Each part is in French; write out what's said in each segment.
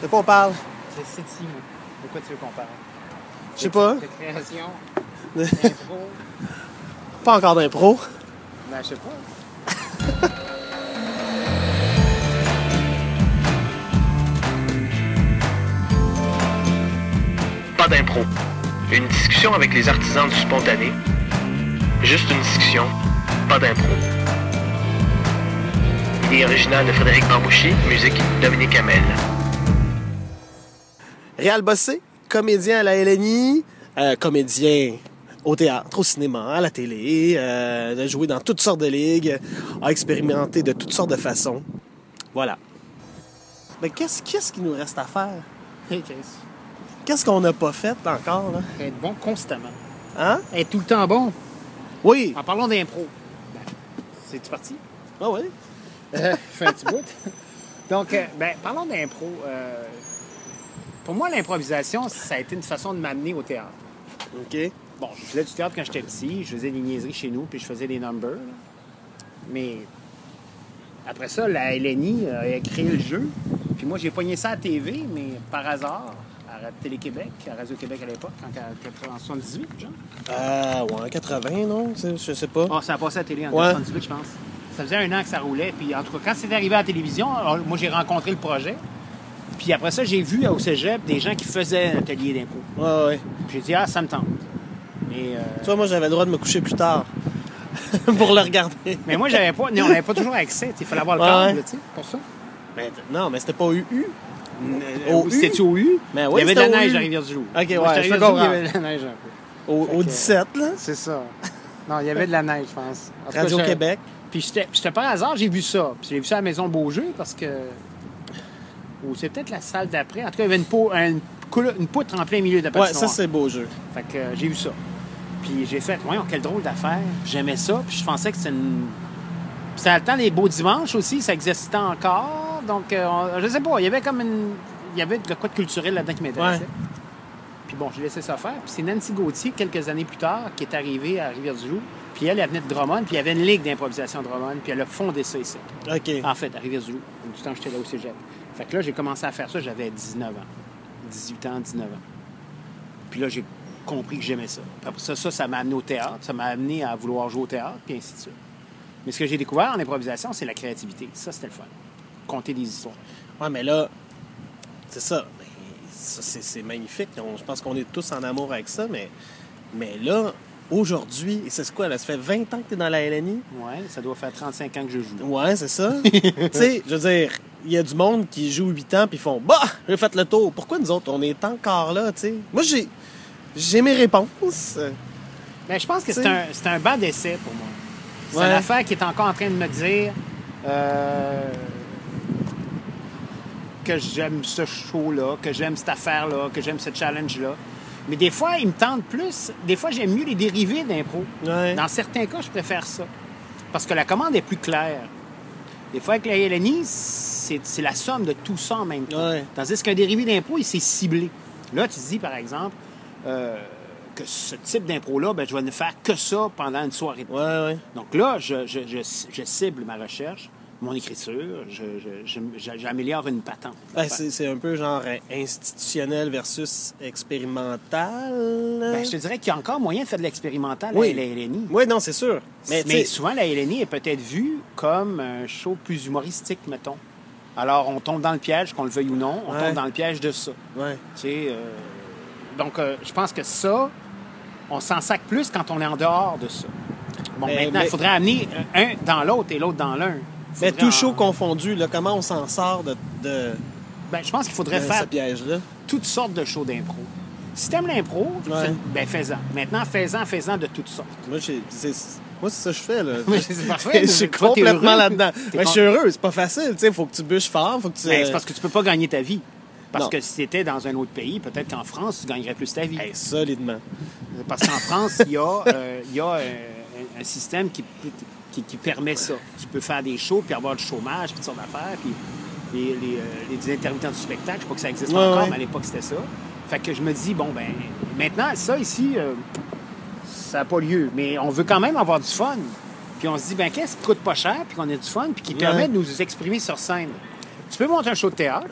De quoi on parle? C'est City, moi. De quoi tu veux qu'on parle? Je sais pas. De création, d'impro. Pas encore d'impro. Ben, je sais pas. Pas d'impro. Une discussion avec les artisans du spontané. Juste une discussion, pas d'impro. Idée originale de Frédéric Bambouchi, musique Dominique Hamel. Réal Bossé, comédien à la LNI, euh, comédien au théâtre, au cinéma, à la télé, euh, a joué dans toutes sortes de ligues, a expérimenté de toutes sortes de façons. Voilà. Mais qu'est-ce qu'est-ce qu'il nous reste à faire? Hey, Chris. Qu'est-ce qu'on n'a pas fait encore, là? Être bon constamment. Hein? Être tout le temps bon. Oui. En parlant d'impro. Ben, c'est-tu parti? Ah oui. Euh, fait un petit bout. Donc, euh, ben, parlons d'impro. euh, pour moi, l'improvisation, ça a été une façon de m'amener au théâtre. OK. Bon, je faisais du théâtre quand j'étais petit, je faisais des niaiseries chez nous, puis je faisais des numbers. là. Mais après ça, la LNI euh, a créé le jeu. Puis moi, j'ai pogné ça à TV, mais par hasard, à Télé-Québec, à Radio-Québec à l'époque, en 1978, genre. Euh, ouais, en 80, non? Je sais pas. Oh, ça a passé à la télé en Ouais. 1978, je pense. Ça faisait un an que ça roulait. Puis en tout cas, quand c'est arrivé à la télévision, alors, moi, j'ai rencontré le projet. Puis après ça, j'ai vu au cégep des gens qui faisaient un atelier d'impro. Ouais, ouais. Puis j'ai dit, ah, ça me tente. Mais, euh, Tu vois, moi, j'avais le droit de me coucher plus tard pour le regarder. mais moi, j'avais pas, non, on n'avait pas toujours accès. Il fallait avoir le Ouais, câble, ouais. tu sais, pour ça. Mais, non, mais c'était pas UU. Au U? C'était-tu au U? Mais il oui, y avait de la c'était neige à Rivière-du-Loup. Ok, ouais, je. Il y avait de la neige un peu. Au, Fait au que- 17, là? C'est ça. Non, il y avait de la neige, je pense. En tout cas, je- Radio-Québec. Puis j'étais j'étais par hasard, j'ai vu ça. Puis j'ai vu ça à la Maison Beaujeu parce que. Ou c'est peut-être la salle d'après. En tout cas, il y avait une, pou- une, poutre en plein milieu de la Ouais, patinoire. ça, c'est beau jeu. Fait que euh, j'ai vu ça. Puis j'ai fait, voyons, quelle drôle d'affaire. J'aimais ça. Puis je pensais que c'était une. Puis c'était le temps des beaux dimanches aussi, ça existait encore. Donc, euh, on- je sais pas, il y avait comme une. Il y avait de quoi de culturel là-dedans qui m'intéressait. Ouais. Puis bon, j'ai laissé ça faire. Puis c'est Nancy Gauthier, quelques années plus tard, qui est arrivée à Rivière-du-Loup. Puis elle, elle venait de Drummond. Puis il y avait une ligue d'improvisation à Drummond. Puis elle a fondé ça ici. OK. En fait, à Rivière-du-Loup, du temps que j'étais là au cégep. Fait que là, j'ai commencé à faire ça, j'avais 19 ans. 18 ans, 19 ans. Puis là, j'ai compris que j'aimais ça. Puis après ça, ça, ça m'a amené au théâtre. Ça m'a amené à vouloir jouer au théâtre, puis ainsi de suite. Mais ce que j'ai découvert en improvisation, c'est la créativité. Ça, c'était le fun. Conter des histoires. Ouais, mais là, c'est ça. Ça, c'est, magnifique. Je pense qu'on est tous en amour avec ça, mais, mais là, aujourd'hui, et c'est quoi, là? Ça fait 20 ans que tu es dans la LNI? Ouais, ça doit faire 35 ans que je joue. Ouais, c'est ça. tu sais, je veux dire, il y a du monde qui joue 8 ans puis font Bah, j'ai fait le tour. Pourquoi nous autres, on est encore là, tu sais? Moi, j'ai, j'ai mes réponses. Mais je pense que c'est un, c'est un bas d'essai pour moi. C'est Ouais. une affaire qui est encore en train de me dire euh, que j'aime ce show-là, que j'aime cette affaire-là, que j'aime ce challenge-là. Mais des fois, il me tente plus. Des fois, j'aime mieux les dérivés d'impro. Ouais. Dans certains cas, je préfère ça. Parce que la commande est plus claire. Des fois, avec la LNI, c'est la somme de tout ça en même temps. Ouais. Tandis qu'un dérivé d'impro, il s'est ciblé. Là, tu te dis, par exemple, euh, que ce type d'impro-là, ben, je vais ne faire que ça pendant une soirée. de Ouais, ouais. Donc là, je, je- je- je cible ma recherche, mon écriture, j'améliore une patente. Ben, c'est, un peu genre institutionnel versus expérimental. Ben, je te dirais qu'il y a encore moyen de faire de l'expérimental Oui. à la LNI. Oui, non, c'est sûr. Mais, souvent, la LNI est peut-être vue comme un show plus humoristique, mettons. Alors, on tombe dans le piège, qu'on le veuille ou non, on Ouais. tombe dans le piège de ça. ouais. Tu sais, euh, donc, euh, je pense que ça, on s'en sac plus quand on est en dehors de ça. Bon, Mais- maintenant, mais- il faudrait amener un dans l'autre et l'autre dans l'un. Mais tout en- chaud confondu, là, comment on s'en sort de, de, Ben, je pense qu'il faudrait faire toutes sortes de shows d'impro. Si t'aimes l'impro, Ouais. ben fais-en. Maintenant, fais-en, fais-en de toutes sortes. Moi, c'est ça que je fais. Là. C'est parfait. je suis complètement là-dedans. Ben, je suis heureux. C'est pas facile. Il faut que tu bûches fort. Faut que tu... Ben, c'est parce que tu peux pas gagner ta vie. Parce Non. que si t'étais dans un autre pays, peut-être qu'en France, tu gagnerais plus ta vie. Hey, solidement. Parce qu'en France, il y a, euh, il y a euh, un système qui, qui, qui permet ça. Tu peux faire des shows, puis avoir du chômage, puis toutes sortes d'affaires, puis les, les, euh, les intermittents du spectacle, je sais pas que ça existe Ouais, encore, ouais. mais à l'époque, c'était ça. Fait que je me dis, bon, ben, maintenant, ça ici, euh, ça n'a pas lieu. Mais on veut quand même avoir du fun. Puis on se dit, ben, qu'est-ce qui coûte pas cher, puis qu'on ait du fun, puis qui Ouais. permet de nous exprimer sur scène? Tu peux monter un show de théâtre,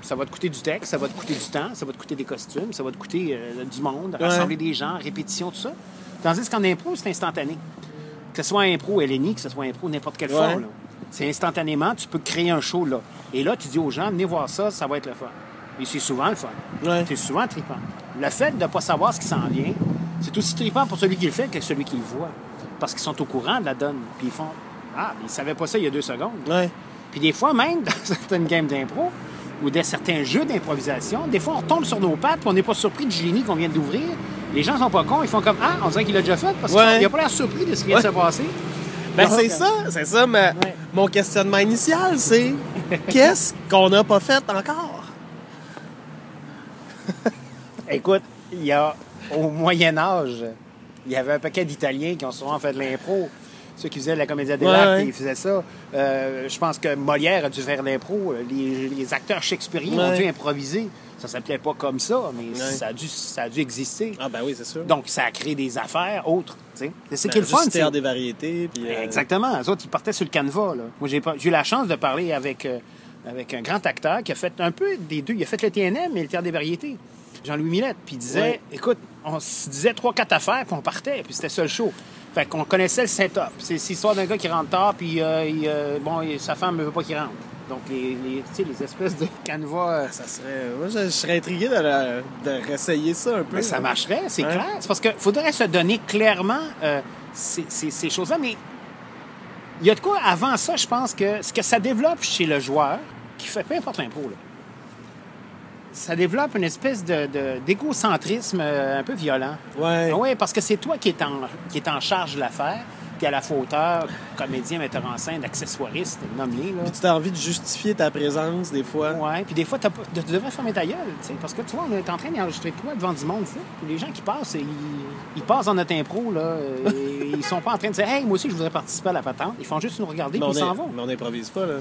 Ça va te coûter du texte, ça va te coûter du temps, ça va te coûter des costumes, ça va te coûter euh, du monde, rassembler des gens, répétition, tout ça. Tandis qu'en impro, c'est instantané. Que ce soit impro LNI, que ce soit impro n'importe quelle Ouais. C'est instantanément, tu peux créer un show là. Et là, tu dis aux gens, venez voir ça, ça va être le fun. Et c'est souvent le fun. Ouais. C'est souvent trippant. Le fait de ne pas savoir ce qui s'en vient, c'est aussi trippant pour celui qui le fait que celui qui le voit. Parce qu'ils sont au courant de la donne. Puis ils font Ah, ils ne savaient pas ça il y a deux secondes. Ouais. Puis des fois, même dans certaines games d'impro ou dans certains jeux d'improvisation, des fois, on retombe sur nos pattes puis on n'est pas surpris du génie qu'on vient d'ouvrir. Les gens sont pas cons, ils font comme Ah, on dirait qu'il l'a déjà fait parce Ouais. qu'il n'a pas l'air surpris de ce qui vient de se passer. Ben, c'est ça, c'est ça, ma- Ouais. mon questionnement initial, c'est qu'est-ce qu'on n'a pas fait encore? Écoute, il y a au Moyen Âge, il y avait un paquet d'Italiens qui ont souvent fait de l'impro. Ceux qui faisaient de la comédie Ouais, dell'arte, ouais. ils faisaient ça. Euh, je pense que Molière a dû faire de l'impro. Les, les acteurs shakespeariens ont Ouais. dû improviser. Ça s'appelait pas comme ça, mais Ouais. ça, a dû, ça a dû exister. Ah, ben oui, c'est sûr. Donc, ça a créé des affaires autres. C'est Ben, qui est le fun. c'est- des variétés. Puis, euh, Exactement. Les autres, ils partaient sur le canevas. Là. Moi, j'ai eu la chance de parler avec, euh, avec un grand acteur qui a fait un peu des deux. Il a fait le TNM et le Théâtre des variétés. Jean-Louis Millette. Puis il disait, Ouais. écoute, on se disait trois, quatre affaires, puis on partait. Puis c'était ça le show. Fait qu'on connaissait le setup. C'est c'est l'histoire d'un gars qui rentre tard, puis euh, il, euh, bon, sa femme ne veut pas qu'il rentre. Donc, les, les, les espèces de canevas... euh, Ça serait. Moi, je, je serais intrigué de, la- de réessayer ça un peu. Mais ça marcherait, c'est clair. C'est parce qu'il faudrait se donner clairement euh, ces, ces- ces choses-là. Mais il y a de quoi avant ça, je pense que ce que ça développe chez le joueur, qui fait peu importe l'impro, là, ça développe une espèce de, d'égocentrisme euh, un peu violent. Oui, parce que c'est toi qui es en, qui est en charge de l'affaire, puis à la fois auteur, comédien, metteur en scène, accessoiriste, nommé. Là. Puis tu as envie de justifier ta présence des fois. Ouais, puis des fois, t'as pas- tu devrais fermer ta gueule, tu sais, parce que tu vois, on est en train d'enregistrer toi devant du monde, tu sais? Puis les gens qui passent, ils, ils passent dans notre impro, là, et ils sont pas en train de dire, hey, moi aussi, je voudrais participer à la patente. Ils font juste nous regarder, Mais puis ils s'en vont. mais on n'improvise pas, là.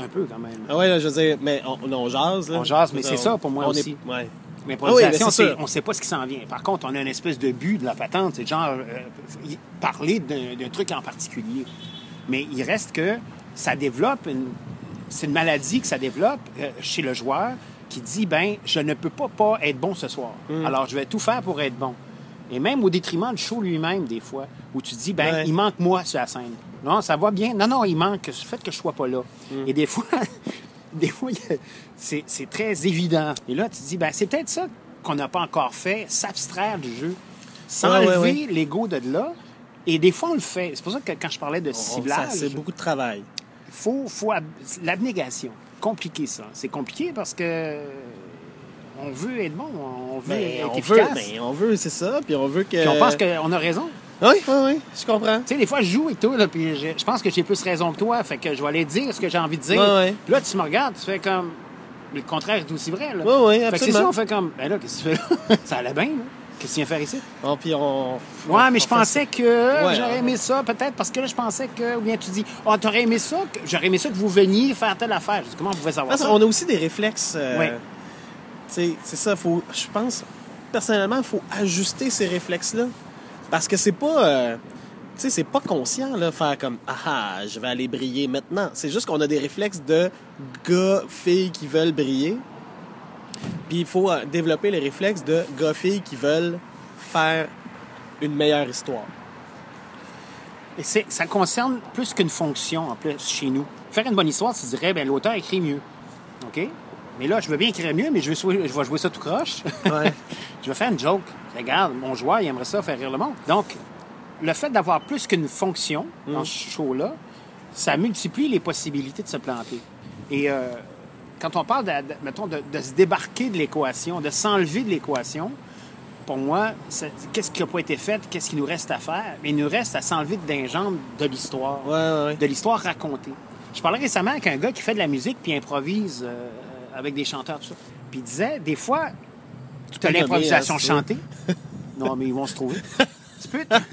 Un peu, quand même. Ah ouais, là, je veux dire, mais on, on jase, là. On jase, mais c'est ça pour moi on aussi. Est, ouais. Mais Ah oui, on sait pas ce qui s'en vient. Par contre, on a une espèce de but de la patente, c'est genre euh, parler d'un d'un truc en particulier. Mais il reste que ça développe une... C'est une maladie que ça développe euh, chez le joueur qui dit, ben, je ne peux pas pas être bon ce soir. Mm. Alors, je vais tout faire pour être bon. Et même au détriment du show lui-même, des fois, où tu dis, ben, Ouais. il manque moi sur la scène. Non, ça va bien. Non, non, il manque le fait que je sois pas là. Mm. Et des fois, des fois, c'est très évident. Et là, tu te dis, ben, c'est peut-être ça qu'on n'a pas encore fait, s'abstraire du jeu, s'enlever Ouais, ouais, ouais. l'ego de là. Et des fois, on le fait. C'est pour ça que quand je parlais de ciblage, C'est beaucoup de travail. faut, faut ab- l'abnégation. Compliqué ça. C'est compliqué parce que on veut être bon, on veut Ben, être on veut, efficace. ben, on veut, c'est ça. Puis on veut que. Puis on pense qu'on a raison. Oui, oui, oui, je comprends. Tu sais, des fois, je joue et tout, là, puis je, je pense que j'ai plus raison que toi, fait que je vais aller dire ce que j'ai envie de dire. Ouais. Puis là, tu me regardes, tu fais comme. Le contraire est aussi vrai, là. Ouais, ouais, Fait que c'est absolument. ça, on fait comme. Ben là, qu'est-ce que tu fais là? ça allait bien, là. Qu'est-ce que tu viens faire ici? Bon, puis on. Ouais, on- mais on je pensais que Ouais, j'aurais aimé ça, peut-être, parce que là, je pensais que. Ou bien tu dis, oh, t'aurais aimé ça, que- j'aurais aimé ça que vous veniez faire telle affaire. Je dis, comment vous pouvez savoir Parce ça? qu'on a aussi des réflexes. euh, Ouais. tu sais, C'est ça, faut, je pense, personnellement, il faut ajuster ces réflexes-là. Parce que c'est pas. euh, tu sais, c'est pas conscient, là, faire comme Ah ah, je vais aller briller maintenant. C'est juste qu'on a des réflexes de gars, filles qui veulent briller. Puis il faut euh, développer les réflexes de gars, filles qui veulent faire une meilleure histoire. Et c'est- ça concerne plus qu'une fonction, en plus, chez nous. Faire une bonne histoire, tu dirais, ben l'auteur écrit mieux. OK? Mais là, je veux bien écrire mieux, mais je vais, jouer- je vais jouer ça tout croche. Ouais. je vais faire une joke. Regarde, mon joueur, il aimerait ça faire rire le monde. Donc, le fait d'avoir plus qu'une fonction dans ce show-là, ça multiplie les possibilités de se planter. Et euh, quand on parle, de, de- mettons, de, de se débarquer de l'équation, de s'enlever de l'équation, pour moi, qu'est-ce qui n'a pas été fait, qu'est-ce qu'il nous reste à faire? Il nous reste à s'enlever d'un genre de l'histoire, Ouais, ouais, ouais. de l'histoire racontée. Je parlais récemment avec un gars qui fait de la musique puis improvise euh, avec des chanteurs, tout ça. Puis il disait, des fois, tu as l'improvisation chantée. non, mais ils vont se trouver.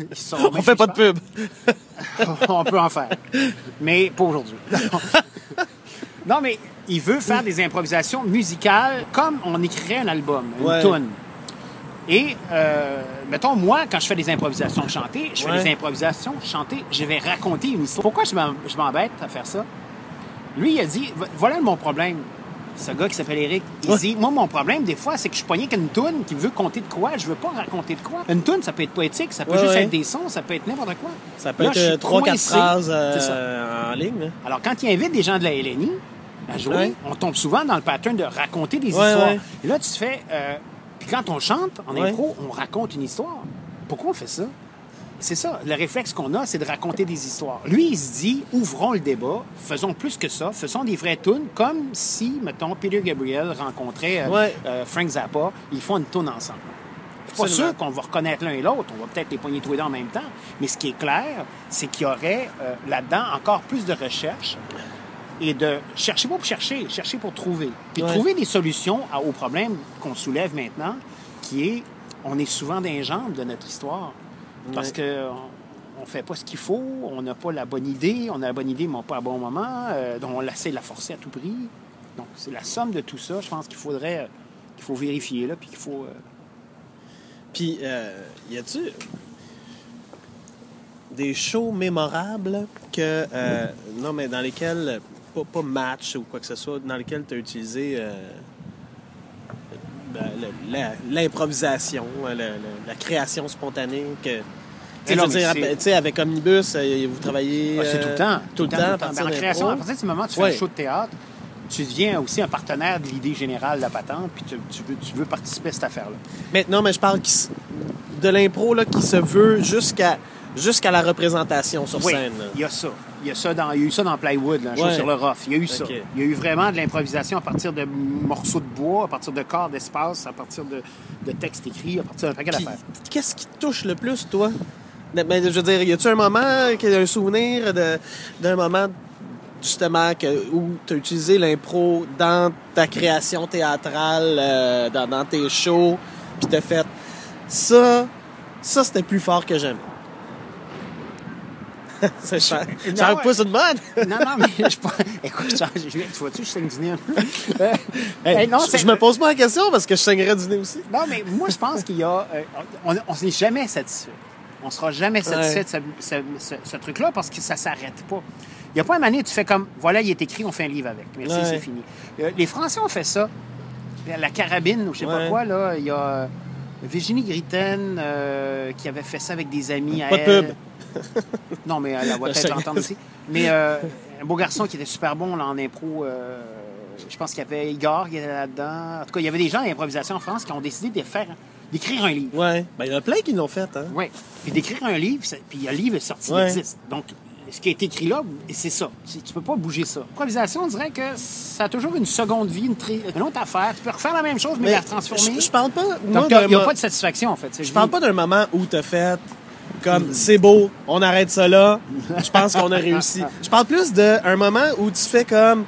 Ils sont On fait pas de pub. on peut en faire. Mais pas aujourd'hui. non, mais il veut faire des improvisations musicales comme on écrirait un album, une Ouais. tune. Et, euh, mettons, moi, quand je fais des improvisations chantées, je fais Ouais. des improvisations chantées, je vais raconter une histoire. Pourquoi je m'em- je m'embête à faire ça? Lui, il a dit, vo- voilà mon problème. Ce gars qui s'appelle Eric, il dit Moi, mon problème, des fois, c'est que je suis pogné qu'une toune qui veut compter de quoi. Je veux pas raconter de quoi. Une toune, ça peut être poétique, ça peut Ouais, juste ouais. être des sons, ça peut être n'importe quoi. Ça peut Là, être trois, quatre phrases euh, en ligne. là. Alors, quand il invite des gens de la LNI à jouer, Ouais. on tombe souvent dans le pattern de raconter des histoires. Et là, tu te fais. euh, Puis quand on chante en impro, on raconte une histoire. Pourquoi on fait ça? C'est ça. Le réflexe qu'on a, c'est de raconter des histoires. Lui, il se dit, ouvrons le débat, faisons plus que ça, faisons des vraies tunes, comme si, mettons, Peter Gabriel rencontrait euh, Ouais. euh, Frank Zappa, ils font une tune ensemble. Je suis pas sûr qu'on va reconnaître l'un et l'autre, on va peut-être les poigner tous les deux en même temps, mais ce qui est clair, c'est qu'il y aurait euh, là-dedans encore plus de recherche et de chercher pour chercher, chercher pour trouver. Puis Ouais. trouver des solutions à- au problème qu'on soulève maintenant, qui est, on est souvent dans les jambes de notre histoire. Parce Ouais. que on, on fait pas ce qu'il faut, on n'a pas la bonne idée, on a la bonne idée, mais pas à bon moment, euh, donc on essaie de la forcer à tout prix. Donc, c'est la somme de tout ça, je pense qu'il faudrait, euh, qu'il faut vérifier, là, puis qu'il faut... euh, Puis, euh, y a-tu des shows mémorables que. euh, non, mais dans lesquels. Pas, pas match ou quoi que ce soit, dans lesquels tu as utilisé. euh, ben, le- la- l'improvisation, euh, la création spontanée que. Tu sais, sais, avec Omnibus, euh, vous travaillez. Ah, c'est euh, tout le temps. Tout le temps, d'impro. création, à partir du moment où tu fais Ouais. un show de théâtre, tu deviens aussi un partenaire de l'idée générale de la patente, puis tu, tu veux, tu veux participer à cette affaire-là. Mais non, mais je parle de l'impro qui se veut jusqu'à jusqu'à la représentation sur Oui, scène. il y a ça. Il y a, ça dans, il y a eu ça dans Plywood, là, un show Ouais. sur le rough. Il y a eu ça. Il y a eu vraiment de l'improvisation à partir de morceaux de bois, à partir de corps d'espace, à partir de, de textes écrits, à partir d'un paquet d'affaires. Qu'est-ce qui te touche le plus, toi? Ben, ben, je veux dire, y a-tu un moment, un souvenir d'un moment, justement, que, où tu as utilisé l'impro dans ta création théâtrale, euh, dans, dans tes shows, puis t'as fait ça, ça c'était plus fort que jamais? C'est cher. Non, J'en ouais. pousse une bonne. Non, non, mais je pas. Écoute, je, tu vois-tu, je saigne du nez. Euh, Hey, hey, non, je, me pose pas la question parce que je saignerais du nez aussi. Non, mais moi, je pense qu'il y a. euh, on on n'est jamais satisfait. On sera jamais satisfait Ouais. de ce, ce- ce- ce truc-là parce que ça s'arrête pas. Il n'y a pas une année où tu fais comme, voilà, il est écrit, on fait un livre avec. Merci, Ouais. c'est fini. Euh, les Français ont fait ça. La carabine, ou je sais pas quoi, là, il y a Virginie Gritten euh, qui avait fait ça avec des amis à Pas de elle. pub. Non, mais elle va Je peut-être l'entendre aussi. Mais euh, un beau garçon qui était super bon là, en impro. euh, je pense qu'il y avait Igor qui était là-dedans. En tout cas, il y avait des gens d'improvisation en France qui ont décidé de faire, d'écrire un livre. Ouais. Ben, il y en a plein qui l'ont fait, hein. Oui. Puis d'écrire un livre, puis un livre est sorti, Ouais. il existe. Donc, ce qui été écrit là, c'est ça. Tu, tu peux pas bouger ça. L'improvisation, on dirait que ça a toujours une seconde vie, une, tri- une autre affaire. Tu peux refaire la même chose, mais, la transformer. je, je parle pas. moi, Donc, il n'y a, pas de satisfaction, en fait. Je parle pas d'un moment où t'as fait comme c'est beau, on arrête ça là. Je pense qu'on a réussi. Je parle plus d'un moment où tu fais comme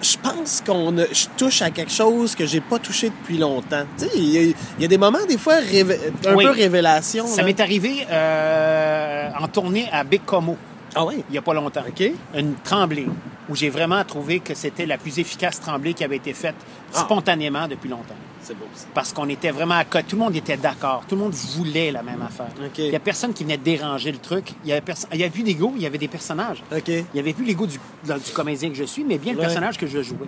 je pense qu'on je touche à quelque chose que j'ai pas touché depuis longtemps. Tu sais, il y, a- il y a des moments des fois révé- un Oui. peu révélation. Ça m'est arrivé euh, en tournée à Big Como. Ah oui. il n'y a pas longtemps. Une tremblée, où j'ai vraiment trouvé que c'était la plus efficace tremblée qui avait été faite Ah. spontanément depuis longtemps. C'est beau ça. Parce qu'on était vraiment à côté. Tout le monde était d'accord. Tout le monde voulait la même affaire. Il n'y a personne qui venait déranger le truc. Il n'y avait, il y avait plus d'ego, il y avait des personnages. Il n'y avait plus l'ego du, comédien que je suis, mais bien le Ouais. personnage que je jouais.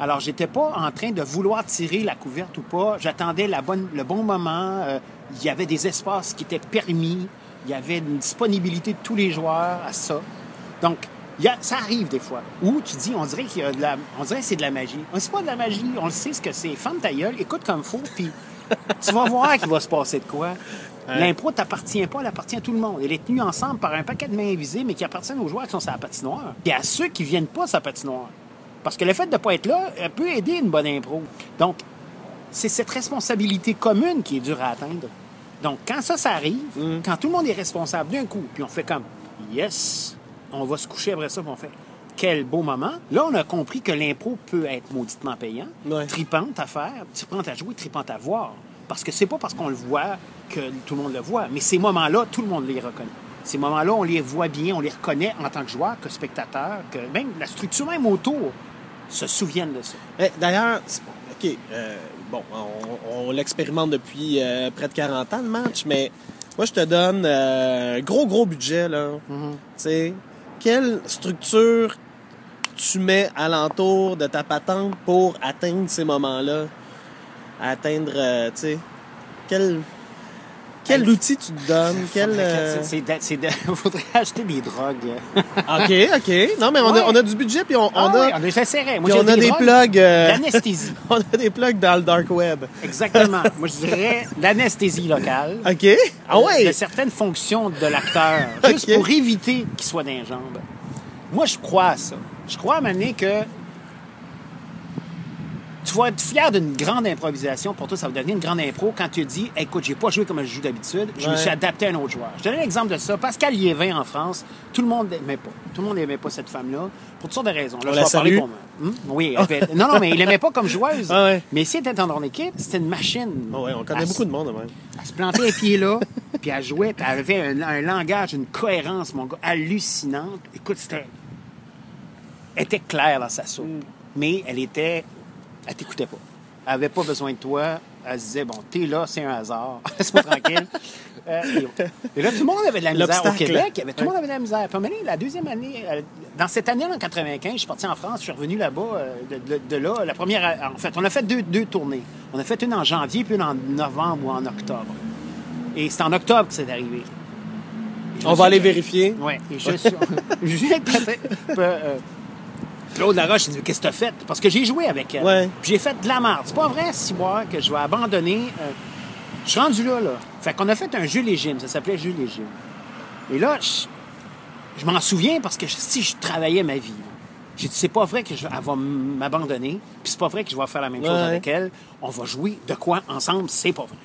Alors, j'étais pas en train de vouloir tirer la couverte ou pas. J'attendais la bonne, le bon moment. Euh, il y avait des espaces qui étaient permis. Il y avait une disponibilité de tous les joueurs à ça. Donc, il y a- ça arrive des fois où tu dis, on dirait qu'il y a de la, on dirait que c'est de la magie. On C'est pas de la magie, on le sait ce que c'est. Ferme ta gueule, écoute comme faut, puis tu vas voir qu'il va se passer de quoi. L'impro t'appartient pas, elle appartient à tout le monde. Elle est tenue ensemble par un paquet de mains invisibles, mais qui appartiennent aux joueurs qui sont sur la patinoire. Et à ceux qui viennent pas sur la patinoire. Parce que le fait de ne pas être là elle peut aider une bonne impro. Donc, c'est cette responsabilité commune qui est dure à atteindre. Donc, quand ça, ça arrive, quand tout le monde est responsable d'un coup, puis on fait comme Yes, on va se coucher après ça, puis on fait Quel beau moment. Là, on a compris que l'impro peut être mauditement payant, Ouais. tripante à faire, tripante à jouer, tripante à voir. Parce que c'est pas parce qu'on le voit que tout le monde le voit, mais ces moments-là, tout le monde les reconnaît. Ces moments-là, on les voit bien, on les reconnaît en tant que joueur, que spectateur, que même la structure même autour se souviennent de ça. Eh, D'ailleurs, c'est- OK, euh, bon, on, on l'expérimente depuis euh, près de 40 ans, le match, mais moi, je te donne euh, un gros, gros budget, là. Tu sais, quelle structure tu mets alentour de ta patente pour atteindre ces moments-là? Atteindre, euh, tu sais, quel, quel outil tu te donnes? Quel, euh, c'est- faudrait acheter des drogues. OK, OK. Non, mais on, Ouais. a, on a du budget, puis on, on Ah a, oui, on. Moi, on a des plugs... euh, D'anesthésie. on a des plugs dans le dark web. Exactement. Moi, je dirais l'anesthésie locale. OK? Ah ouais? de certaines fonctions de l'acteur, juste pour éviter qu'il soit dans les jambes. Moi, je crois à ça. Je crois à un moment donné que tu vas être fier d'une grande improvisation. Pour toi, ça va devenir une grande impro quand tu dis Écoute, j'ai pas joué comme je joue d'habitude, je me suis adapté à un autre joueur. Je te donne l'exemple de ça. Pascal Liévin en France, tout le monde n'aimait pas. Tout le monde n'aimait pas cette femme-là pour toutes sortes de raisons. Là, On je la salue. pour moi. Hum? Oui, fait- non, non, mais il l'aimait pas comme joueuse. Ah ouais. Mais si elle était dans ton équipe, c'était une machine. Ah ouais, on connaît beaucoup de monde, même. elle se plantait les pieds là, puis elle jouait, puis elle avait un, un langage, une cohérence, mon gars, hallucinante. Écoute, c'était. Elle était claire dans sa soupe, mais elle était. Elle t'écoutait pas. Elle avait pas besoin de toi. Elle se disait, bon, t'es là, c'est un hasard. Laisse-moi tranquille. Euh, et, et là, tout le monde avait de la misère au. Québec. il y avait- tout le monde avait de la misère. Puis donné, la deuxième année, euh, dans cette année, en 95, je suis parti en France, je suis revenu là-bas, euh, de, de- de là. La première, en fait, on a fait deux, deux tournées. On a fait une en janvier, puis une en novembre ou en octobre. Et c'est en octobre que c'est arrivé. On va aller vérifier. Oui. Et je suis. Claude Laroche, il dit Qu'est-ce que t'as fait? Parce que j'ai joué avec elle. Ouais. Puis j'ai fait de la merde. C'est pas vrai, si moi, que je vais abandonner. euh, je suis rendu là, là. Fait qu'on a fait un jeu légime. Ça s'appelait Jeu légime. Et là, je, je m'en souviens parce que si je travaillais ma vie, j'ai dit C'est pas vrai qu'elle va m'abandonner. Puis c'est pas vrai que je vais faire la même chose avec elle. On va jouer de quoi ensemble? C'est pas vrai.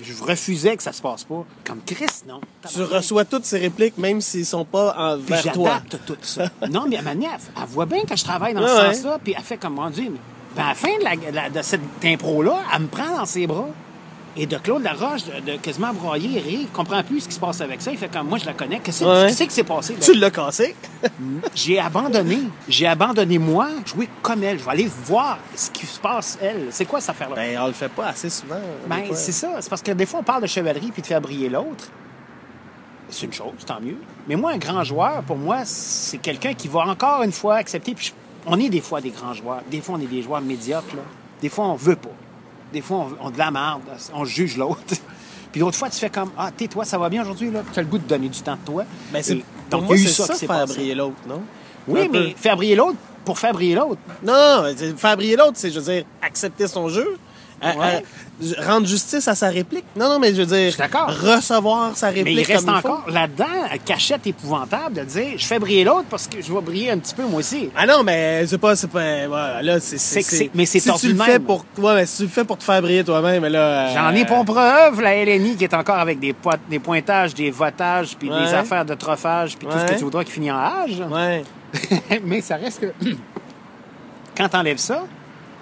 Je refusais que ça se passe pas. Comme Chris, non. Tu reçois toutes ces répliques, même s'ils sont pas Puis envers toi. j'adapte tout ça. non, mais à manière, elle, elle voit bien que je travaille dans ce sens-là, puis elle fait comme on dit. Mais, puis à la fin de, la- de cette impro-là, elle me prend dans ses bras. Et de Claude Laroche, de, de quasiment broyer, il rit, il comprend plus ce qui se passe avec ça. Il fait comme moi, je la connais. Qu'est-ce Ouais. qui s'est passé? là? Tu l'as cassé. J'ai abandonné. J'ai abandonné moi, jouer comme elle. Je vais aller voir ce qui se passe, elle. C'est quoi cette affaire-là? Ben, on le fait pas assez souvent. des Ben, c'est ça. C'est parce que des fois, on parle de chevalerie puis de faire briller l'autre. C'est une chose, tant mieux. Mais moi, un grand joueur, pour moi, c'est quelqu'un qui va encore une fois accepter. Puis on est des fois des grands joueurs. Des fois, on est des joueurs médiocres. là. Des fois, on veut pas. Des fois, on, on de la merde. On juge l'autre. Puis d'autres fois, tu fais comme Ah, tais-toi, ça va bien aujourd'hui. là? Tu as le goût de donner du temps de toi. Ben, c'est, pour donc, moi, il y a eu c'est ça, qui faire passé. briller l'autre, non? Oui, Un peu. mais faire briller l'autre pour faire briller l'autre. Non, c'est- faire briller l'autre, c'est, je veux dire, accepter son jeu, à- Ouais. à- rendre justice à sa réplique? Non, non, mais je veux dire, Je recevoir sa réplique Mais il reste comme encore là-dedans, cachette épouvantable de dire je fais briller l'autre parce que je vais briller un petit peu moi aussi. Ah non, mais c'est pas, c'est pas, ouais, là, c'est, mais c'est si tu le fais pour, ouais, mais si tu le fais pour te faire briller toi-même, là. euh, J'en ai pour preuve la LNI qui est encore avec des, po- des pointages, des votages, puis Ouais. des affaires de trophage, puis tout ce que tu voudras qui finit en âge. Ouais. Mais ça reste que quand t'enlèves ça,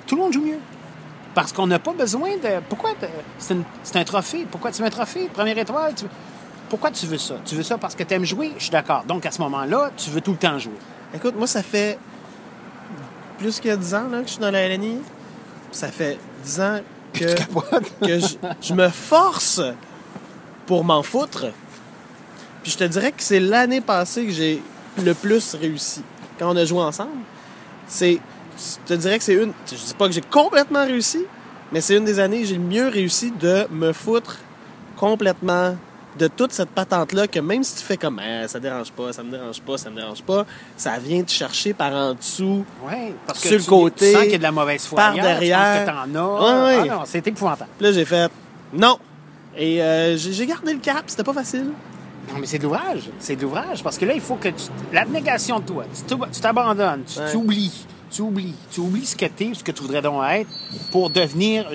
tout le monde joue mieux. Parce qu'on n'a pas besoin de. Pourquoi c'est, un trophée? Pourquoi tu veux un trophée? Première étoile? tu Pourquoi tu veux ça? Tu veux ça parce que tu aimes jouer? Je suis d'accord. Donc à ce moment-là, tu veux tout le temps jouer. Écoute, moi, ça fait plus que 10 ans là, que je suis dans la LNI. Ça fait 10 ans que, que je, je me force pour m'en foutre. Puis je te dirais que c'est l'année passée que j'ai le plus réussi. Quand on a joué ensemble, c'est. Je te dirais que c'est une. Je dis pas que j'ai complètement réussi, mais c'est une des années où j'ai le mieux réussi de me foutre complètement de toute cette patente-là que même si tu fais comme Ah, ça dérange pas, ça me dérange pas, ça me dérange pas, ça vient te chercher par en dessous. Parce que Sur tu, le côté, tu sens qu'il y a de la mauvaise foi par tu penses derrière. que t'en as. Ouais, ouais. Ah non, c'est épouvantable. Puis là, j'ai fait non. Et euh, j'ai gardé le cap, c'était pas facile. Non, mais c'est de l'ouvrage. C'est de l'ouvrage. Parce que là, il faut que tu. L'abnégation de toi. Tu t'ab- tu t'abandonnes. Tu, Ouais. Tu oublies. Tu oublies. Tu ce que t'es, ce que tu voudrais donc être pour devenir.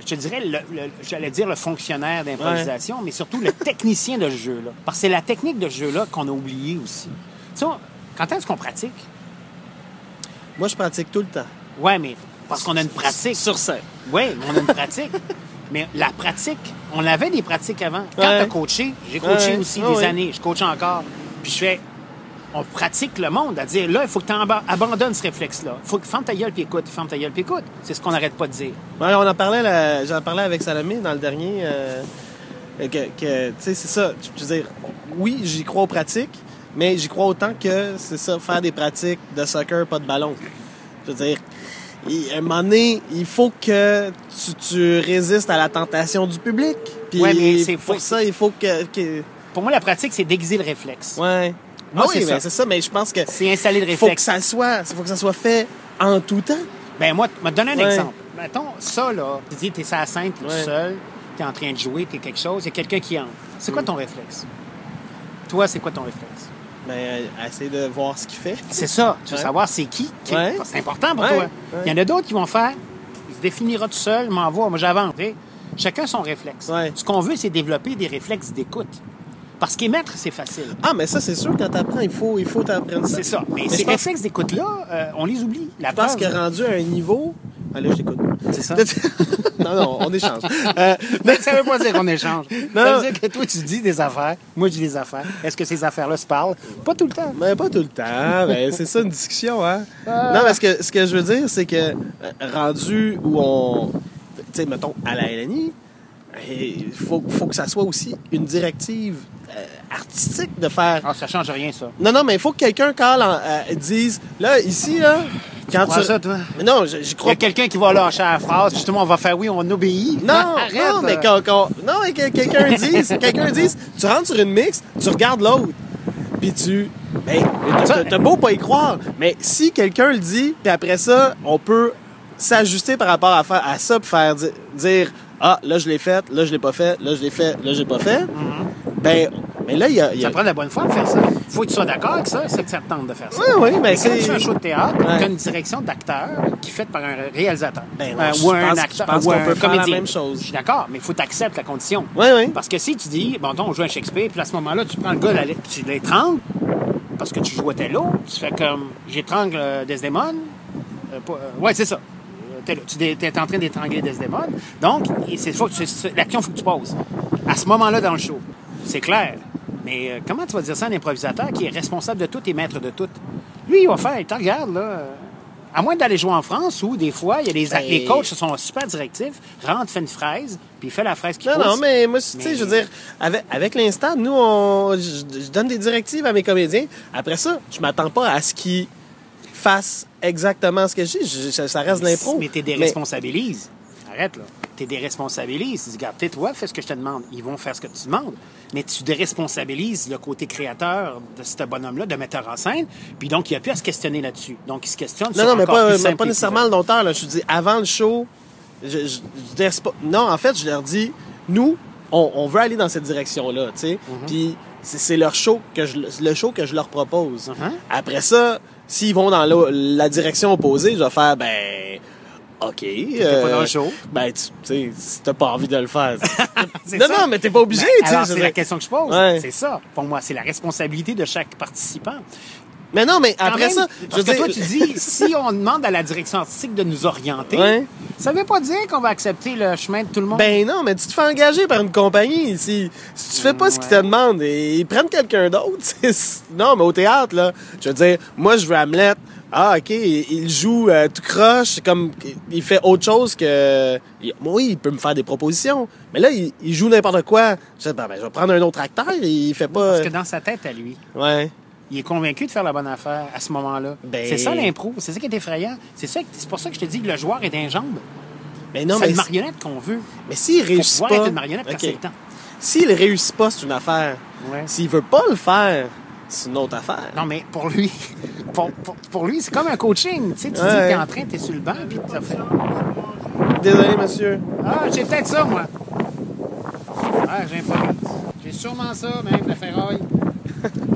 Je te dirais, j'allais dire le fonctionnaire d'improvisation, mais surtout le technicien de ce jeu-là. Parce que c'est la technique de ce jeu-là qu'on a oublié aussi. Tu sais, quand est-ce qu'on pratique? Moi, je pratique tout le temps. Ouais, mais parce qu'on a une pratique. Sur scène. Oui, on a une pratique. Mais la pratique, on avait des pratiques avant. Quand Ouais. tu as coaché, j'ai coaché Ouais. aussi des oui. années, je coach encore. Puis je fais, on pratique le monde à dire, là, il faut que tu abandonnes ce réflexe-là. Il faut que ferme ta gueule puis écoute, ferme ta gueule puis écoute. C'est ce qu'on n'arrête pas de dire. Ouais, on en parlait, là, j'en parlais avec Salomé dans le dernier. euh, que, que, tu sais, c'est ça. Je veux dire, oui, j'y crois aux pratiques, mais j'y crois autant que c'est ça, faire des pratiques de soccer, pas de ballon. Je veux dire, il- à un moment donné, il faut que tu, tu résistes à la tentation du public. Puis Ouais, mais c'est- pour ça, il faut que... que- Pour moi, la pratique, c'est déguiser le réflexe. Ouais. Moi, Ah oui, c'est ça. c'est ça, mais je pense que C'est faut que réflexe. ça soit, faut que ça soit fait en tout temps. Ben moi, je vais te donner un Ouais. exemple. Mettons, ça, là, tu dis, t'es sur la scène, t'es Ouais. tout seul, t'es en train de jouer, t'es quelque chose, il y a quelqu'un qui entre. C'est quoi ton réflexe? Toi, c'est quoi ton réflexe? Mais euh, essayer de voir ce qu'il fait. C'est ça. Tu veux Ouais. savoir c'est qui? C'est important pour toi. Il y en a d'autres qui vont faire, il se définira tout seul, m'envoie, moi j'avance. Chacun son réflexe. Ce qu'on veut, c'est développer des réflexes d'écoute. Parce qu'émettre, c'est facile. Ah, mais ça, c'est sûr, quand t'apprends, il faut, il faut t'apprendre ça. C'est ça. Mais, Mais ces pense- réflexes d'écoute-là, euh, on les oublie. La Je pense preuve- que rendu à un niveau. Allez, je t'écoute. C'est ça. non, non, on échange. Euh, Mais ça veut pas dire qu'on échange. Non. Ça veut dire que toi, tu dis des affaires, moi, je dis des affaires. Est-ce que ces affaires-là se parlent? Pas tout le temps. mais pas tout le temps. Ben, c'est ça une discussion, hein? Non, parce que ce que je veux dire, c'est que euh, rendu où on. Tu sais, mettons, à la LNI, il faut, faut que ça soit aussi une directive euh, artistique de faire. Ah, ça change rien, ça. Non, non, mais il faut que quelqu'un, quand euh, dise. Là, ici, là. Quand crois ça, toi? Mais non, je- j'y Il y crois a quelqu'un qui va lâcher la phrase, justement, on va faire oui, on obéit. Non, Arrête, non, mais là. quand, quand- non, mais que quelqu'un dise, quelqu'un dise, tu rentres sur une mix, tu regardes l'autre, puis tu, ben, t'as- beau pas y croire, mais si quelqu'un le dit, puis après ça, on peut s'ajuster par rapport à, faire, à ça, puis faire di- dire, ah, là je l'ai fait, là je l'ai pas fait, là je l'ai fait, là j'ai pas fait, ben, mais là il y a, il y Ça a- prend de la bonne foi de faire ça. faut que tu sois d'accord avec ça, c'est que ça te tente de faire ça. Oui, oui, mais Mais quand c'est- tu fais un show de théâtre, Ouais. tu as une direction d'acteur qui est faite par un réalisateur. Ben non, Euh, je ou un pense- acteur. je pense ou un peut faire la comédien. même chose. Je suis d'accord, mais il faut que tu acceptes la condition. Oui, oui. Parce que si tu dis, bon, on joue un Shakespeare, puis à ce moment-là, tu prends le gars, la- tu l'étrangles, parce que tu joues Othello, tu fais comme, j'étrangle euh, Desdemone. Euh, euh, ouais, c'est ça. Tu es en train d'étrangler Desdemone. Donc, c'est l'action, faut que tu poses. À ce moment-là, dans le show. C'est clair. Mais euh, comment tu vas dire ça à un improvisateur qui est responsable de tout et maître de tout? Lui, il va faire, il te regarde, là. À moins d'aller jouer en France où, des fois, il y a les, Ben- les coachs sont super directifs, rentre, fait une fraise, puis fait la fraise qui Non, pousse. non, mais moi, tu sais, je veux dire, avec, avec l'instant, nous, on, je, je donne des directives à mes comédiens. Après ça, je m'attends pas à ce qu'ils fassent exactement ce que je dis. Je- ça reste l'impro. Mais tu déresponsabilises. Arrête, là. Tu déresponsabilises. Tu dis, tais-toi, fais ce que je te demande. Ils vont faire ce que tu demandes. Mais tu déresponsabilises le côté créateur de ce bonhomme-là, de metteur en scène. Puis donc, il a plus à se questionner là-dessus. Donc, il se questionne Non, sur non, mais encore pas, plus mais pas nécessairement le dompteur. Là. Je dis, avant le show, je, Non, en fait, je leur dis, nous, on, on veut aller dans cette direction-là, tu sais. Mhm. Puis c'est leur show que je, le show que je leur propose. Mhm. Après ça, s'ils vont dans la, la direction opposée, je vais faire, ben, OK. euh, pas dans le show. Ben, tu sais, si t'as pas envie de le faire. Non, ça. non, mais t'es pas obligé, Ben, alors, c'est la question que je pose. Ouais. C'est ça. Pour moi, c'est la responsabilité de chaque participant. Mais non, mais après même, ça, je parce veux que toi, tu dis, si on demande à la direction artistique de nous orienter, Ouais. ça veut pas dire qu'on va accepter le chemin de tout le monde. Ben non, mais tu te fais engager par une compagnie. Si, si tu fais pas ce qu'ils te demandent, et ils prennent quelqu'un d'autre. non, mais au théâtre, là, je veux dire, moi, je veux Hamlet. Ah, OK, il joue euh, tout croche, c'est comme, il fait autre chose que... Oui, il peut me faire des propositions, mais là, il, il joue n'importe quoi. Je dis, ben, ben, je vais prendre un autre acteur, il fait pas... Parce que dans sa tête à lui, Ouais. Il est convaincu de faire la bonne affaire à ce moment-là. Ben- C'est ça l'impro, c'est ça qui est effrayant. C'est ça, c'est pour ça que je te dis que le joueur est un jambe. Mais non, c'est mais, une marionnette qu'on veut. mais s'il réussit pas... être une marionnette quand c'est le temps. S'il réussit pas, c'est une affaire. Ouais. S'il veut pas le faire, c'est une autre affaire. Non, mais pour lui, pour, pour- pour lui, c'est comme un coaching. Tu sais, tu dis Ouais. que t'es en train, t'es sur le banc, puis tu fait. Désolé, monsieur. Ah, j'ai peut-être ça, moi. Ah, j'ai pas. J'ai sûrement ça, même, la ferraille.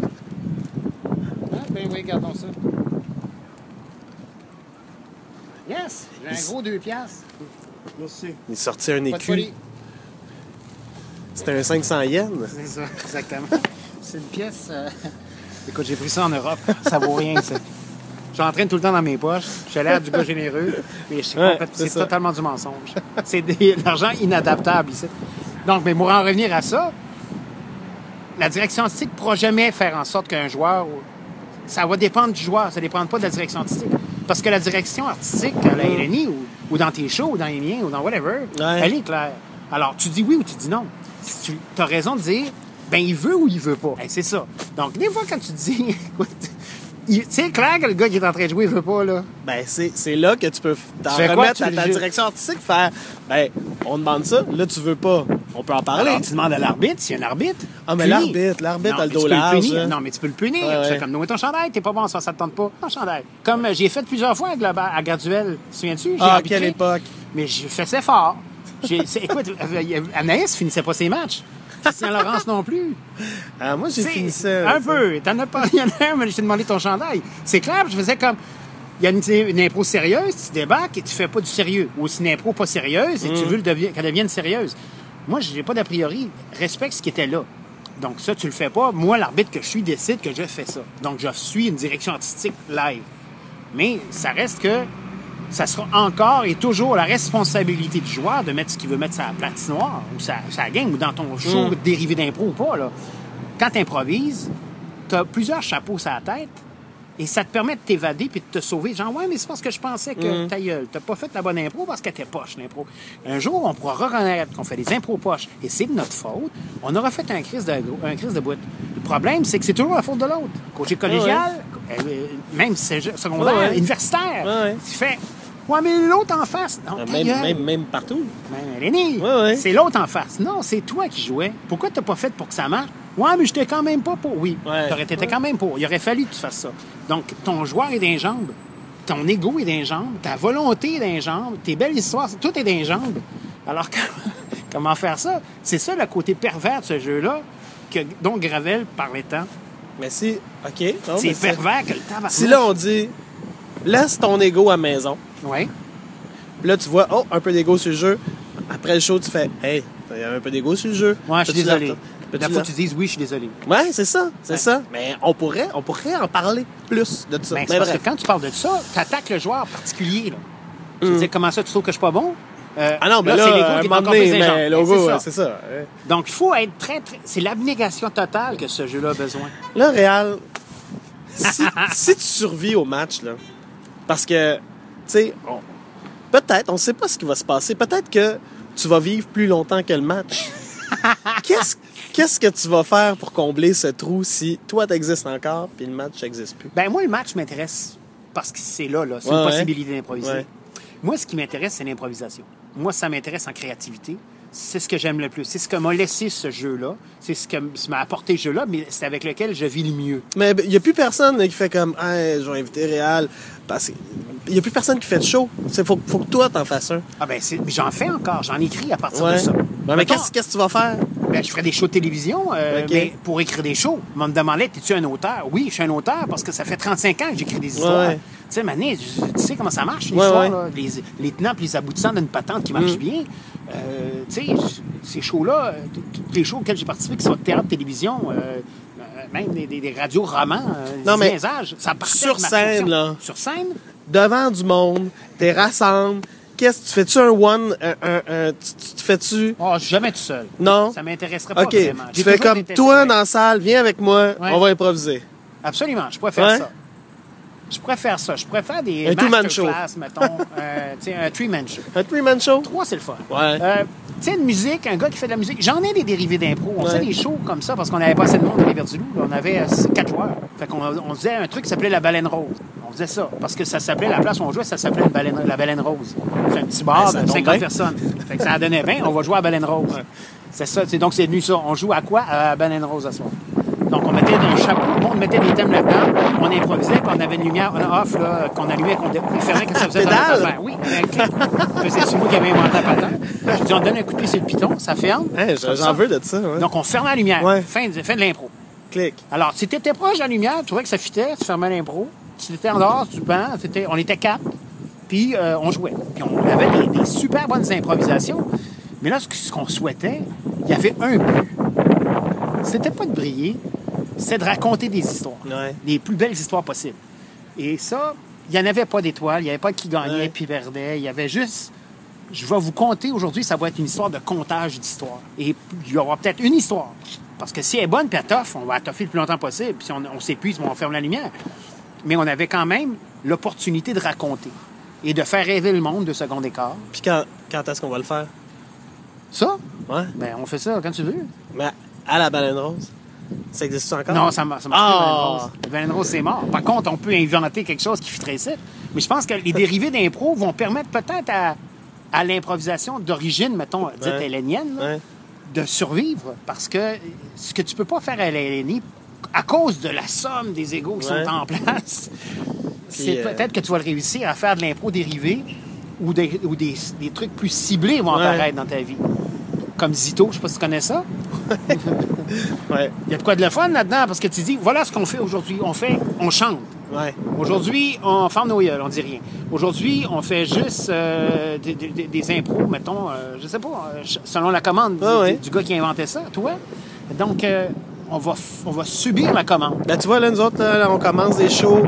ah, ben oui, gardons ça. Yes, j'ai un gros deux piastres. Merci. Il sortit un Pas de écu. C'était un 500 yens. C'est ça, exactement. C'est une pièce. euh, Écoute, j'ai pris ça en Europe. Ça vaut rien, ça. J'entraîne tout le temps dans mes poches. J'ai l'air du gars généreux, mais c'est Ouais, c'est totalement du mensonge. C'est de l'argent inadaptable ici. Donc, mais pour en revenir à ça, la direction artistique ne pourra jamais faire en sorte qu'un joueur. Ça va dépendre du joueur, ça ne dépend pas de la direction artistique. Parce que la direction artistique à la LNI ou, ou dans tes shows ou dans les miens ou dans whatever, Ouais. elle est claire. Alors, tu dis oui ou tu dis non. Si tu as raison de dire ben il veut ou il veut pas. Hey, c'est ça. Donc, des fois, quand tu dis, c'est clair que le gars qui est en train de jouer, il veut pas, là. Ben, c'est là que tu peux t'en fais quoi, remettre tu à ta direction artistique, faire, ben, on demande ça, là, tu veux pas. On peut en parler. Alors, tu demandes à l'arbitre, s'il y a un arbitre. Ah, mais l'arbitre, l'arbitre Non, a le dos tu peux large, punir. hein. Non, mais tu peux le punir. Ouais, ouais. comme, nous, ton chandail, t'es pas bon, ça, ça te tente pas. Ton chandail. Comme euh, j'ai fait plusieurs fois à, Global, à Graduel, te souviens-tu? J'ai Ah, à arbitré, quelle époque? Mais je faisais fort. J'ai- écoute, euh, Anaïs finissait pas ses matchs. Christian Laurence non plus. Ah, moi, j'ai fini ça. Un peu. T'en as pas. Il y en a un, mais je t'ai demandé ton chandail. C'est clair, je faisais comme. Il y a une, une impro sérieuse, tu débarques et tu fais pas du sérieux. Ou c'est une impro pas sérieuse et tu veux le devi- qu'elle devienne sérieuse. Moi, j'ai pas d'a priori. Respecte ce qui était là. Donc, ça, tu le fais pas. Moi, l'arbitre que je suis décide que je fais ça. Donc, je suis une direction artistique live. Mais ça reste que ça sera encore et toujours la responsabilité du joueur de mettre ce qu'il veut mettre sa patinoire ou sa, sa game ou dans ton show dérivé d'impro ou pas. Là. Quand tu improvises, tu as plusieurs chapeaux sur la tête et ça te permet de t'évader puis de te sauver. Genre, ouais, mais c'est parce que je pensais que ta gueule, t'as pas fait la bonne impro parce qu'elle était poche, l'impro. Un jour, on pourra reconnaître qu'on fait des impros poches et c'est de notre faute. On aura fait un crise de, un crise de bout. Le problème, c'est que c'est toujours la faute de l'autre. Coach collégial, euh, même secondaire, ouais. universitaire, ouais. tu fais, ouais, mais l'autre en face. Non, Ah, Même, même, même partout. Ben, Lenny, Ouais, ouais. c'est l'autre en face. Non, c'est toi qui jouais. Pourquoi t'as pas fait pour que ça marche? Ouais, mais j'étais quand même pas pour. Oui, Ouais. t'aurais été quand même pour. Il aurait fallu que tu fasses ça. Donc, ton joueur est d'un jambes, ton ego est d'un jambes, ta volonté est d'un jambes, tes belles histoires, tout est d'un jambes. Alors, comment, faire ça? C'est ça le côté pervers de ce jeu-là, que, dont Gravel parlait tant. Mais si, OK. C'est pervers que le tabac. Si là, on dit, laisse ton ego à maison. Oui. Puis là, tu vois, oh, un peu d'ego sur le jeu. Après le show, tu fais, hey, il y a un peu d'ego sur le jeu. Ouais, je suis désolé. Peux-tu La fois tu dises oui, je suis désolé. Ouais, c'est ça, c'est Ouais. ça. Mais on pourrait, on pourrait en parler plus de ça. Ben, c'est Mais parce bref. que quand tu parles de ça, tu attaques le joueur particulier. Là. Tu dis comment ça, tu trouves que je suis pas bon? Euh. Ah non, mais là, c'est à l'ego qui est mais Ben, logo, c'est ça. c'est. Donc, il faut être très, très... C'est l'abnégation totale que ce jeu-là a besoin. Là, Réal, si, si tu survis au match, là, parce que, tu sais, peut-être, on sait pas ce qui va se passer. Peut-être que tu vas vivre plus longtemps que le match. Qu'est-ce qu'est-ce que tu vas faire pour combler ce trou si toi, t'existes encore puis le match n'existe plus? Ben moi, le match m'intéresse parce que c'est là, là. C'est Ouais, une ouais. possibilité d'improviser. Ouais. Moi, ce qui m'intéresse, c'est l'improvisation. Moi, ça m'intéresse en créativité. C'est ce que j'aime le plus. C'est ce que m'a laissé ce jeu-là. C'est ce que m'a apporté ce jeu-là, mais c'est avec lequel je vis le mieux. Mais il n'y a plus personne qui fait comme hey, je vais inviter Réal. Parce qu'il n'y a plus personne qui fait de show. Il faut, faut que toi, t'en fasses un. Ah ben, mais j'en fais encore. J'en écris à partir Ouais. de ça. Ouais, mais Mettons- qu'est-ce que tu vas faire? Ben, je ferais des shows de télévision, euh, mais pour écrire des shows. On me demandait, es-tu un auteur? Oui, je suis un auteur parce que ça fait 35 ans que j'écris des histoires. Ouais. Tu sais, Mané, tu sais comment ça marche, une Ouais? Les, les tenants puis les aboutissants d'une patente qui marche Mm. bien. Euh, tu sais, ces shows-là, euh, tous les shows auxquels j'ai participé, que ce soit théâtre, télévision, euh, même des, des- des radios romans, Non, des mais niaisages, ça partait sur scène, là. Sur scène? devant du monde, t'es rassemble. Qu'est-ce tu fais-tu un one, un, un- un- tu, te fais-tu? Oh, je suis jamais tout seul. Non? Ça m'intéresserait pas Ok, vraiment. tu fais comme toi dans la salle, viens avec moi, Ouais. on va improviser. Absolument, je préfère Ouais. ça. Je préfère ça. Je préfère des Un masterclass, mettons. euh, un three-man show. Un three-man show? Trois, c'est le fun. Ouais. Euh, tu sais, une musique, un gars qui fait de la musique. J'en ai des dérivés d'impro. On Ouais. faisait des shows comme ça parce qu'on n'avait pas assez de monde à Rivière-du-Loup. là. On avait euh, quatre joueurs. Fait qu'on on faisait un truc qui s'appelait la baleine rose. On faisait ça parce que ça s'appelait, la place où on jouait, ça s'appelait la baleine rose. C'est un petit bar Ouais, ça de tombe 50 bien. personnes. Fait que ça donnait bien. On va jouer à baleine rose. C'est ça. Donc, c'est venu ça. On joue à quoi? À baleine rose à ce moment. Donc, on mettait un chapeau, monde mettait des thèmes là-dedans, on improvisait, puis on avait une lumière on-off là, qu'on allumait, qu'on fermait quand ça faisait dans Pédale? notre affaire. Oui, un clic. C'est moi qui avais inventé la patente. Je dis, on donne un coup de pied sur le piton, ça ferme. Hey, J'en veux de ça. Ouais. Donc, on ferme la lumière. Ouais. Fin, de, fin de l'impro. Clic. Alors, si tu étais proche de la lumière, tu trouvais que ça fitait, tu fermais l'impro. Si tu étais en dehors du banc, c'était- on était quatre, puis euh, on jouait. Puis on avait des, des super bonnes improvisations. Mais là, que- ce qu'on souhaitait, il y avait un but. C'était pas de briller, c'était de raconter des histoires. Ouais. Les plus belles histoires possibles. Et ça, il n'y en avait pas d'étoiles, il n'y avait pas qui gagnait Ouais. puis perdait. Il y avait juste. Je vais vous conter aujourd'hui, ça va être une histoire de comptage d'histoires. Et il y aura peut-être une histoire. Parce que si elle est bonne puis elle toffe, on va la toffer le plus longtemps possible. Puis si on, on s'épuise, on ferme la lumière. Mais on avait quand même l'opportunité de raconter et de faire rêver le monde de second écart. Puis quand, quand est-ce qu'on va le faire? Ça, Ouais. ben on fait ça quand tu veux. Mais à la baleine rose. Ça existe encore? Non, ça marche. Ça marche Ah! pas, Baleine Rose. C'est mort. Par contre, on peut inventer quelque chose qui fitterait ça. Mais je pense que les dérivés d'impro vont permettre peut-être à, à l'improvisation d'origine, mettons, dite Ouais. hellénienne, là, Ouais. de survivre. Parce que ce que tu peux pas faire à l'Hélénie, à cause de la somme des égaux qui Ouais. sont en place, c'est euh, peut-être que tu vas le réussir à faire de l'impro dérivé ou, des, ou des, des trucs plus ciblés vont apparaître dans ta vie. Comme Zito, je sais pas si tu connais ça. Ouais. Il y a de quoi de le fun là-dedans parce que tu dis, voilà ce qu'on fait aujourd'hui. On fait, on chante. Ouais. Aujourd'hui, on ferme nos gueules, on dit rien. Aujourd'hui, on fait juste euh, des, des- des impros, mettons, euh, je sais pas, euh, selon la commande du, Ah ouais. du gars qui a inventé ça, toi. Donc, euh, on, va, on va subir la commande. Ben, tu vois, là, nous autres, là, on commence des shows.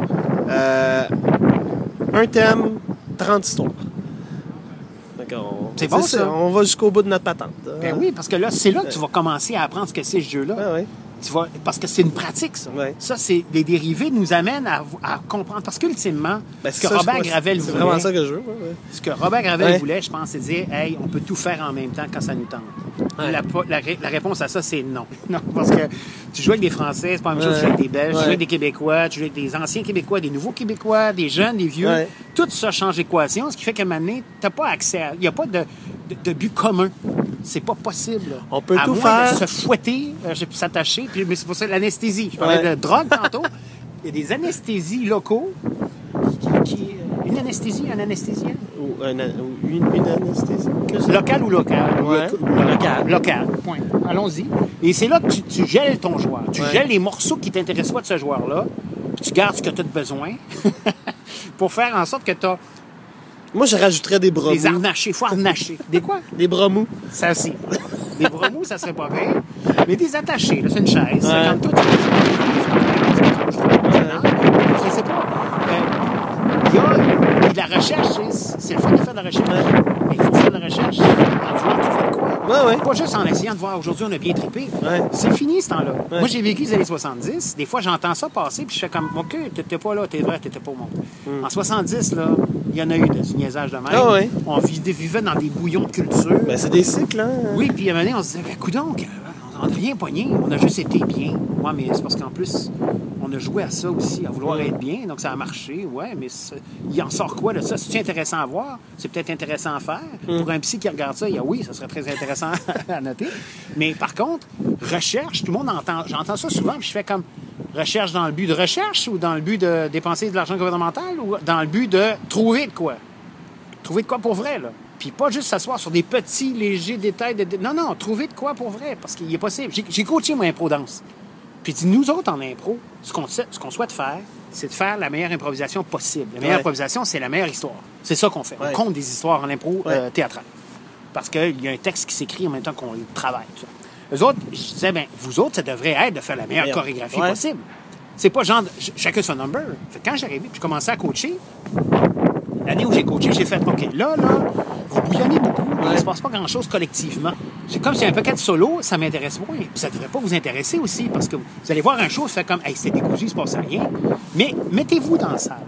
un thème, 30 histoires. C'est bon, ça. On va jusqu'au bout de notre patente. Ben oui, parce que là, c'est là que tu vas commencer à apprendre ce que c'est ce jeu-là. Ouais, ouais. Tu vas, parce que c'est une pratique, ça. Ça, c'est les dérivés nous amènent à, à comprendre. Parce qu'ultimement, Ben, ce que ça, Robert Gravel C'est voulait, vraiment ça que je veux. ouais, ouais. ce que Robert Gravel Ouais. voulait, je pense, c'est dire, hey, on peut tout faire en même temps quand ça nous tente. Ouais. La, po- la ré- la réponse à ça, c'est non. Non, parce que tu joues avec des Français, c'est pas la même chose que tu joues avec des Belges, tu joues avec des Québécois, tu joues avec des anciens Québécois, des nouveaux Québécois, des jeunes, des vieux. Ouais. Tout ça change d'équation, ce qui fait qu'à un moment donné, t'as pas accès à... Il n'y a pas de, de, de but commun. C'est pas possible. On peut à tout moins faire. de se fouetter, euh, s'attacher, puis mais c'est pour ça l'anesthésie. Je parlais Ouais. de drogue tantôt. Il y a des anesthésies locaux qui... qui- une anesthésie, un anesthésien? Ou, un- ou une, une anesthésie. Local ou local? Ouais. Local. Local. Local. Point. Allons-y. Et c'est là que tu, tu gèles ton joueur. Tu Ouais. gèles les morceaux qui t'intéressent pas de ce joueur-là. Puis tu gardes ce que tu as besoin pour faire en sorte que tu as Moi, je rajouterais des bras des. Il faut harnacher. Des quoi? Des bras mous. Ça aussi. Des bras mous, ça serait pas bien. Mais des attachés, là, c'est une chaise. Ouais. Comme toi, tu Je sais pas. Euh, Il y a puis la recherche, c'est- c'est le fun de faire de la recherche. Mais il faut faire de la recherche en voulant trouver quoi. Ouais, ouais. Pas juste en essayant de voir aujourd'hui, on a bien trippé. Ouais. C'est fini ce temps-là. Ouais. Moi, j'ai vécu les années 70. Des fois, j'entends ça passer, puis je fais comme, OK, t'étais pas là, t'es vrai, t'étais pas au monde. En 70, là, il y en a eu de, du niaisage de même. Hmm. Ah ouais. On vivait, dans des bouillons de culture. Ben, c'est des cycles, hein. Oui, puis à un moment donné, on se disait, ben, donc, on n'a rien pogné, on a juste été bien. Ouais, mais c'est parce qu'en plus, on a joué à ça aussi, à vouloir être bien, donc ça a marché, ouais, mais il en sort quoi de ça? C'est intéressant à voir? C'est peut-être intéressant à faire. Pour un psy qui regarde ça, il y a oui, ça serait très intéressant à noter. Mais par contre, recherche, tout le monde entend, j'entends ça souvent, puis je fais comme recherche dans le but de recherche ou dans le but de dépenser de l'argent gouvernemental ou dans le but de trouver de quoi? Trouver de quoi pour vrai, là. Puis pas juste s'asseoir sur des petits, légers détails. De... Non, non, trouver de quoi pour vrai, parce qu'il est possible. J'ai- coaché mon impro danse. Puis dit, nous autres, en impro, ce qu'on ce qu'on souhaite faire, c'est de faire la meilleure improvisation possible. La meilleure Ouais. improvisation, c'est la meilleure histoire. C'est ça qu'on fait. Ouais. On compte des histoires en impro Ouais. euh, théâtrale. Parce qu'il y a un texte qui s'écrit en même temps qu'on le travaille. tout ça. Eux autres, je disais, ben, vous autres, ça devrait être de faire la meilleure chorégraphie possible. C'est pas genre, ch- chacun son number. Fait quand j'arrivais, puis je commençais à coacher, L'année où j'ai coaché, j'ai fait OK, là, là, vous bouillonnez beaucoup, il ne se passe pas grand-chose collectivement. C'est comme si un paquet de solo, ça m'intéresse moins. Puis ça ne devrait pas vous intéresser aussi, parce que vous allez voir un show, fait comme Hey, c'était décousu, il ne se passe rien. Mais mettez-vous dans la salle.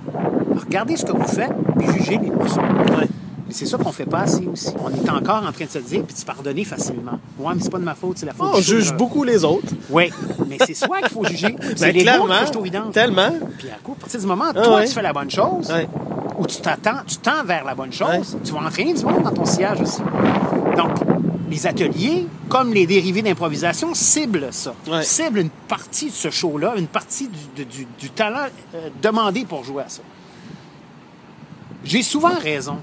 Regardez ce que vous faites, puis jugez les morceaux. Ouais. Mais c'est ça qu'on fait pas assez aussi. On est encore en train de se dire, puis de se pardonner facilement. Ouais, mais c'est pas de ma faute, c'est la faute On du juge beaucoup les autres. Oui, mais c'est soi qu'il faut juger. C'est Ben, les. Tellement. Puis à coup, à partir du moment où Ah toi, ouais. tu fais la bonne chose, Ouais. Ou tu t'attends, tu tends vers la bonne chose, tu vas entraîner du monde dans ton sillage aussi. Donc, les ateliers, comme les dérivés d'improvisation, ciblent ça. Ouais. Ciblent une partie de ce show-là, une partie du, du- du talent euh, demandé pour jouer à ça. J'ai souvent raison.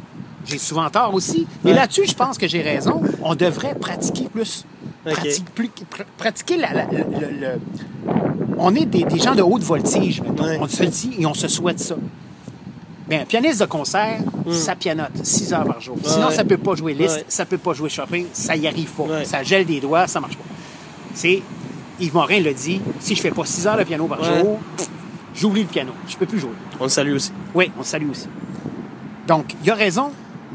J'ai souvent tort aussi. Mais là-dessus, je pense que j'ai raison. On devrait pratiquer plus. OK. Prati- plus- pr- pratiquer la- la- le, le- le- On est des, des gens de haute voltige, mettons. Ouais. On se le dit et on se souhaite ça. Bien, un pianiste de concert, ça pianote 6 heures par jour. Sinon, ça peut pas jouer liste, Ouais. ça peut pas jouer shopping, ça y arrive pas. Ouais. Ça gèle des doigts, ça marche pas. C'est Yves Morin le dit, si je fais pas 6 heures de piano par jour, j'oublie le piano. Je peux plus jouer. On le salue aussi. Oui, on salue aussi. Donc, il a raison.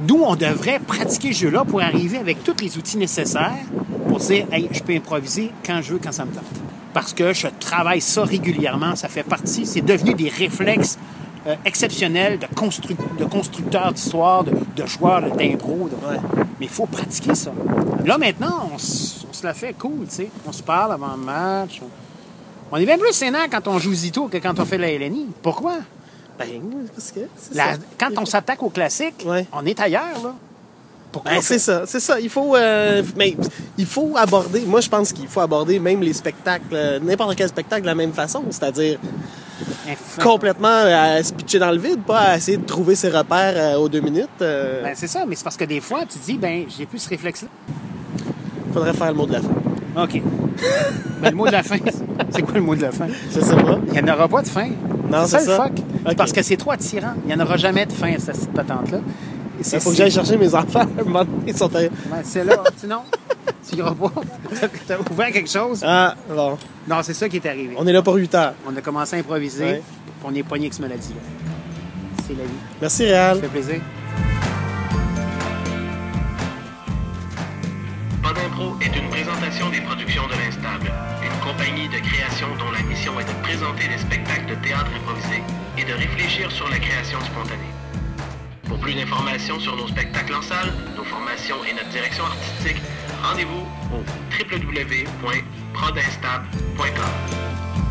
Nous, on devrait pratiquer ce jeu-là pour arriver avec tous les outils nécessaires pour dire, hey, je peux improviser quand je veux, quand ça me tente. Parce que je travaille ça régulièrement, ça fait partie, c'est devenu des réflexes euh, exceptionnels de, constru- de constructeurs d'histoire, de, de joueurs de- d'impro. de- Ouais. Mais il faut pratiquer ça. Là, maintenant, on, se la fait cool, tu sais. On se parle avant le match. On est bien plus sénant quand on joue Zito que quand on fait la LNI. Pourquoi? Ben, parce que c'est La- ça. quand on s'attaque au classique, Ouais. on est ailleurs, là. Pourquoi? Ben, c'est ça, c'est ça. Il faut, euh, mais il faut aborder. Moi, je pense qu'il faut aborder même les spectacles, euh, n'importe quel spectacle de la même façon, c'est-à-dire complètement euh, à se pitcher dans le vide, pas à essayer de trouver ses repères euh, aux deux minutes. euh, Ben, c'est ça, mais c'est parce que des fois, tu dis, ben, j'ai plus ce réflexe-là. faudrait faire le mot de la fin. OK. ben, le mot de la fin, c'est quoi le mot de la fin? Je sais pas. Il n'y en aura pas de fin. Non, c'est ça le fuck. Parce que c'est trop attirant. Il n'y en aura jamais de fin à cette patente-là. Il faut que j'aille chercher mes enfants. À un moment donné, Ils sont à- Ben, c'est là. Sinon, tu n'iras pas. T'as- ouvert quelque chose? Ah, bon. Non, c'est ça qui est arrivé. On est là pour 8 heures. On a commencé à improviser, Ouais. puis on est poigné avec ce maladie-là. C'est la vie. Merci, Réal. Ça fait plaisir. Pas d'impro est une présentation des productions de l'Instable, une compagnie de création dont la mission est de présenter des spectacles de théâtre improvisé et de réfléchir sur la création spontanée. Pour plus d'informations sur nos spectacles en salle, nos formations et notre direction artistique, rendez-vous au www.prodinstab.com.